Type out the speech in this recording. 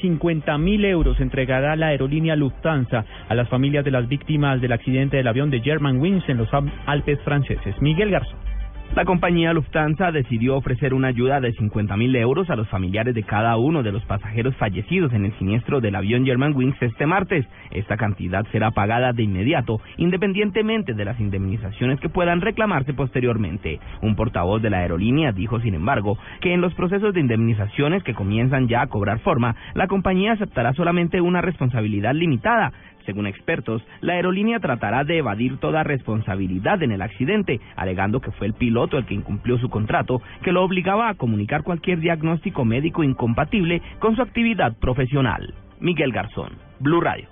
50.000 euros entregará la aerolínea Lufthansa a las familias de las víctimas del accidente del avión de Germanwings en los Alpes franceses. Miguel Garzón. La compañía Lufthansa decidió ofrecer una ayuda de 50.000 euros a los familiares de cada uno de los pasajeros fallecidos en el siniestro del avión Germanwings este martes. Esta cantidad será pagada de inmediato, independientemente de las indemnizaciones que puedan reclamarse posteriormente. Un portavoz de la aerolínea dijo, sin embargo, que en los procesos de indemnizaciones que comienzan ya a cobrar forma, la compañía aceptará solamente una responsabilidad limitada. Según expertos, la aerolínea tratará de evadir toda responsabilidad en el accidente, alegando que fue el piloto el que incumplió su contrato, que lo obligaba a comunicar cualquier diagnóstico médico incompatible con su actividad profesional. Miguel Garzón, Blue Radio.